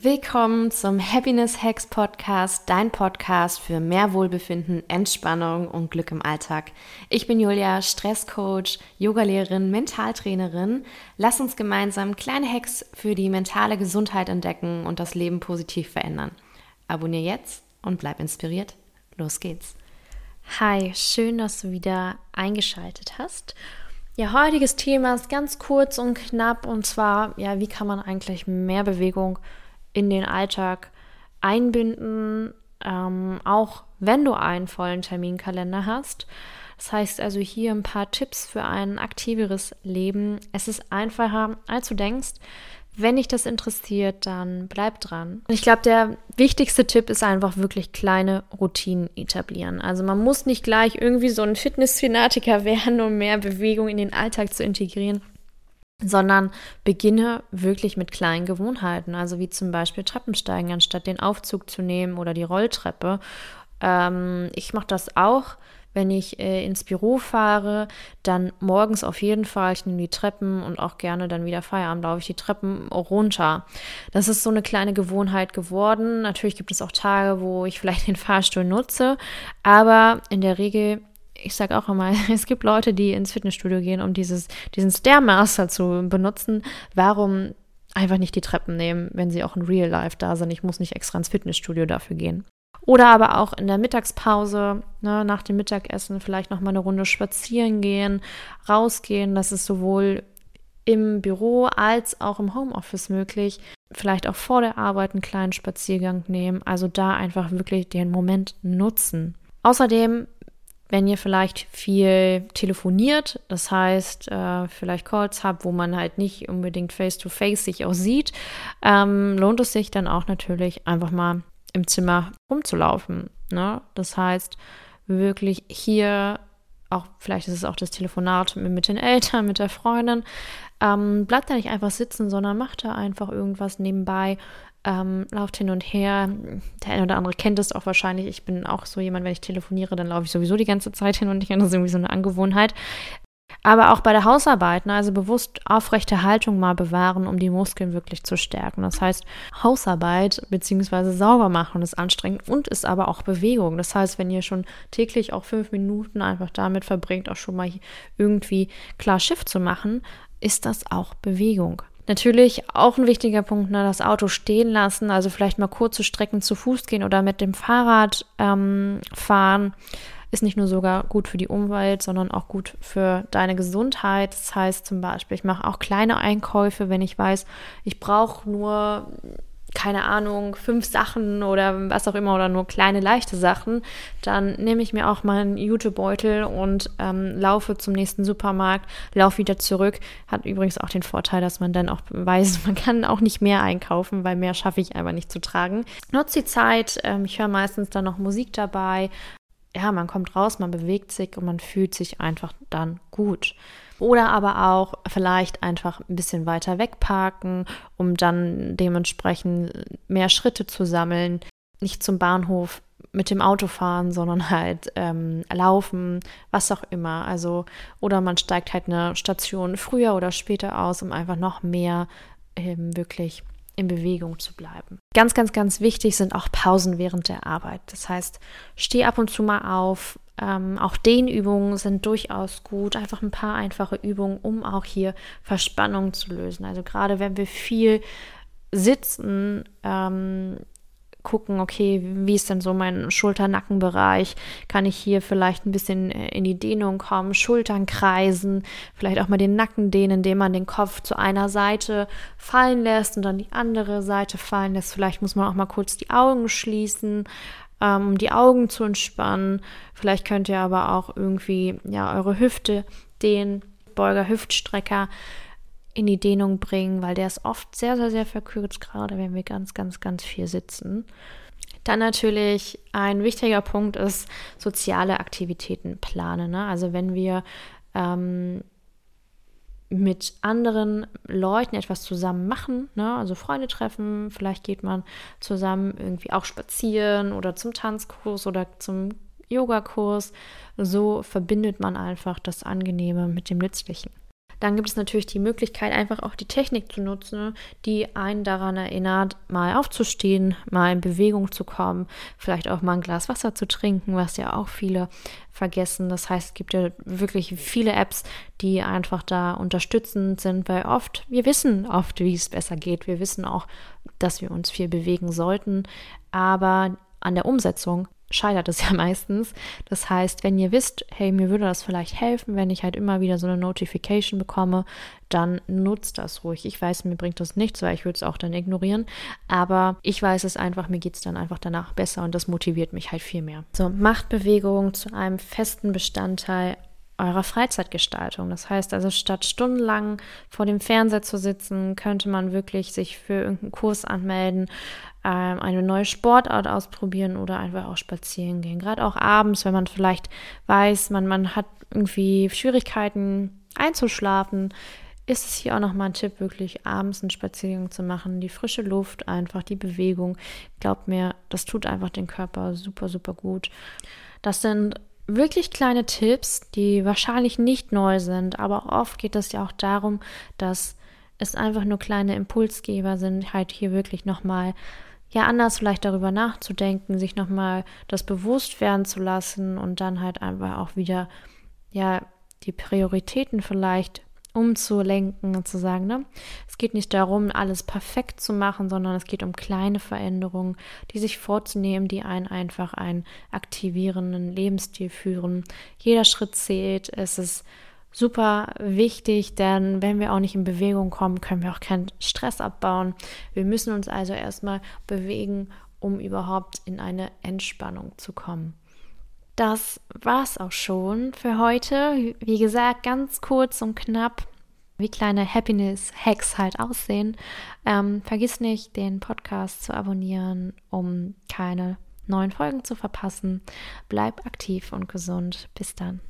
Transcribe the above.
Willkommen zum Happiness Hacks Podcast, dein Podcast für mehr Wohlbefinden, Entspannung und Glück im Alltag. Ich bin Julia, Stresscoach, Yogalehrerin, Mentaltrainerin. Lass uns gemeinsam kleine Hacks für die mentale Gesundheit entdecken und das Leben positiv verändern. Abonnier jetzt und bleib inspiriert. Los geht's. Hi, schön, dass du wieder eingeschaltet hast. Ja, heutiges Thema ist ganz kurz und knapp und zwar, ja, wie kann man eigentlich mehr Bewegung in den Alltag einbinden, ähm, auch wenn du einen vollen Terminkalender hast. Das heißt also hier ein paar Tipps für ein aktiveres Leben. Es ist einfacher, als du denkst. Wenn dich das interessiert, dann bleib dran. Ich glaube, der wichtigste Tipp ist einfach wirklich kleine Routinen etablieren. Also man muss nicht gleich irgendwie so ein Fitness-Fanatiker werden, um mehr Bewegung in den Alltag zu integrieren sondern beginne wirklich mit kleinen Gewohnheiten, also wie zum Beispiel Treppensteigen, anstatt den Aufzug zu nehmen oder die Rolltreppe. Ähm, ich mache das auch, wenn ich äh, ins Büro fahre, dann morgens auf jeden Fall, ich nehme die Treppen und auch gerne dann wieder Feierabend laufe ich die Treppen runter. Das ist so eine kleine Gewohnheit geworden. Natürlich gibt es auch Tage, wo ich vielleicht den Fahrstuhl nutze, aber in der Regel ich sage auch immer, es gibt Leute, die ins Fitnessstudio gehen, um dieses, diesen Stairmaster zu benutzen. Warum einfach nicht die Treppen nehmen, wenn sie auch in Real Life da sind? Ich muss nicht extra ins Fitnessstudio dafür gehen. Oder aber auch in der Mittagspause, ne, nach dem Mittagessen vielleicht noch mal eine Runde spazieren gehen, rausgehen. Das ist sowohl im Büro als auch im Homeoffice möglich. Vielleicht auch vor der Arbeit einen kleinen Spaziergang nehmen. Also da einfach wirklich den Moment nutzen. Außerdem wenn ihr vielleicht viel telefoniert, das heißt, äh, vielleicht Calls habt, wo man halt nicht unbedingt face-to-face -face sich auch sieht, ähm, lohnt es sich dann auch natürlich einfach mal im Zimmer rumzulaufen. Ne? Das heißt, wirklich hier, auch vielleicht ist es auch das Telefonat mit den Eltern, mit der Freundin, ähm, bleibt da nicht einfach sitzen, sondern macht da einfach irgendwas nebenbei, ähm, lauft hin und her. Der eine oder andere kennt es auch wahrscheinlich. Ich bin auch so jemand, wenn ich telefoniere, dann laufe ich sowieso die ganze Zeit hin und her. Das ist irgendwie so eine Angewohnheit. Aber auch bei der Hausarbeit, ne, also bewusst aufrechte Haltung mal bewahren, um die Muskeln wirklich zu stärken. Das heißt, Hausarbeit bzw. sauber machen ist anstrengend und ist aber auch Bewegung. Das heißt, wenn ihr schon täglich auch fünf Minuten einfach damit verbringt, auch schon mal irgendwie klar Schiff zu machen, ist das auch Bewegung. Natürlich auch ein wichtiger Punkt, ne, das Auto stehen lassen, also vielleicht mal kurze Strecken zu Fuß gehen oder mit dem Fahrrad ähm, fahren, ist nicht nur sogar gut für die Umwelt, sondern auch gut für deine Gesundheit. Das heißt zum Beispiel, ich mache auch kleine Einkäufe, wenn ich weiß, ich brauche nur keine Ahnung, fünf Sachen oder was auch immer oder nur kleine leichte Sachen, dann nehme ich mir auch meinen Jutebeutel und ähm, laufe zum nächsten Supermarkt, laufe wieder zurück. Hat übrigens auch den Vorteil, dass man dann auch weiß, man kann auch nicht mehr einkaufen, weil mehr schaffe ich einfach nicht zu tragen. Nutze die Zeit, ähm, ich höre meistens dann noch Musik dabei. Ja, man kommt raus, man bewegt sich und man fühlt sich einfach dann gut. Oder aber auch vielleicht einfach ein bisschen weiter wegparken, um dann dementsprechend mehr Schritte zu sammeln. Nicht zum Bahnhof mit dem Auto fahren, sondern halt ähm, laufen, was auch immer. Also, oder man steigt halt eine Station früher oder später aus, um einfach noch mehr ähm, wirklich in Bewegung zu bleiben. Ganz, ganz, ganz wichtig sind auch Pausen während der Arbeit. Das heißt, steh ab und zu mal auf, ähm, auch Dehnübungen sind durchaus gut. Einfach ein paar einfache Übungen, um auch hier Verspannung zu lösen. Also gerade wenn wir viel sitzen, ähm, gucken, okay, wie ist denn so mein Schulter-Nackenbereich? Kann ich hier vielleicht ein bisschen äh, in die Dehnung kommen, Schultern kreisen, vielleicht auch mal den Nacken dehnen, indem man den Kopf zu einer Seite fallen lässt und dann die andere Seite fallen lässt. Vielleicht muss man auch mal kurz die Augen schließen ähm, um die Augen zu entspannen. Vielleicht könnt ihr aber auch irgendwie ja eure Hüfte, den Beuger Hüftstrecker in die Dehnung bringen, weil der ist oft sehr, sehr, sehr verkürzt, gerade wenn wir ganz, ganz, ganz viel sitzen. Dann natürlich ein wichtiger Punkt ist soziale Aktivitäten planen. Ne? Also wenn wir ähm, mit anderen Leuten etwas zusammen machen, ne? also Freunde treffen, vielleicht geht man zusammen irgendwie auch spazieren oder zum Tanzkurs oder zum Yogakurs. So verbindet man einfach das Angenehme mit dem Nützlichen. Dann gibt es natürlich die Möglichkeit, einfach auch die Technik zu nutzen, die einen daran erinnert, mal aufzustehen, mal in Bewegung zu kommen, vielleicht auch mal ein Glas Wasser zu trinken, was ja auch viele vergessen. Das heißt, es gibt ja wirklich viele Apps, die einfach da unterstützend sind, weil oft, wir wissen oft, wie es besser geht. Wir wissen auch, dass wir uns viel bewegen sollten, aber an der Umsetzung scheitert es ja meistens. Das heißt, wenn ihr wisst, hey, mir würde das vielleicht helfen, wenn ich halt immer wieder so eine Notification bekomme, dann nutzt das ruhig. Ich weiß, mir bringt das nichts, weil ich würde es auch dann ignorieren. Aber ich weiß es einfach, mir geht es dann einfach danach besser und das motiviert mich halt viel mehr. So, macht Bewegung zu einem festen Bestandteil eurer Freizeitgestaltung. Das heißt also, statt stundenlang vor dem Fernseher zu sitzen, könnte man wirklich sich für irgendeinen Kurs anmelden, ähm, eine neue Sportart ausprobieren oder einfach auch spazieren gehen. Gerade auch abends, wenn man vielleicht weiß, man, man hat irgendwie Schwierigkeiten einzuschlafen, ist es hier auch nochmal ein Tipp, wirklich abends einen Spaziergang zu machen. Die frische Luft, einfach die Bewegung. Glaubt mir, das tut einfach den Körper super, super gut. Das sind wirklich kleine Tipps, die wahrscheinlich nicht neu sind, aber oft geht es ja auch darum, dass es einfach nur kleine Impulsgeber sind, halt hier wirklich nochmal ja anders vielleicht darüber nachzudenken, sich nochmal das bewusst werden zu lassen und dann halt einfach auch wieder ja die Prioritäten vielleicht umzulenken und zu sagen, ne? Es geht nicht darum, alles perfekt zu machen, sondern es geht um kleine Veränderungen, die sich vorzunehmen, die einen einfach einen aktivierenden Lebensstil führen. Jeder Schritt zählt. Es ist super wichtig, denn wenn wir auch nicht in Bewegung kommen, können wir auch keinen Stress abbauen. Wir müssen uns also erstmal bewegen, um überhaupt in eine Entspannung zu kommen. Das war's auch schon für heute. Wie gesagt, ganz kurz und knapp, wie kleine Happiness-Hacks halt aussehen. Ähm, vergiss nicht, den Podcast zu abonnieren, um keine neuen Folgen zu verpassen. Bleib aktiv und gesund. Bis dann.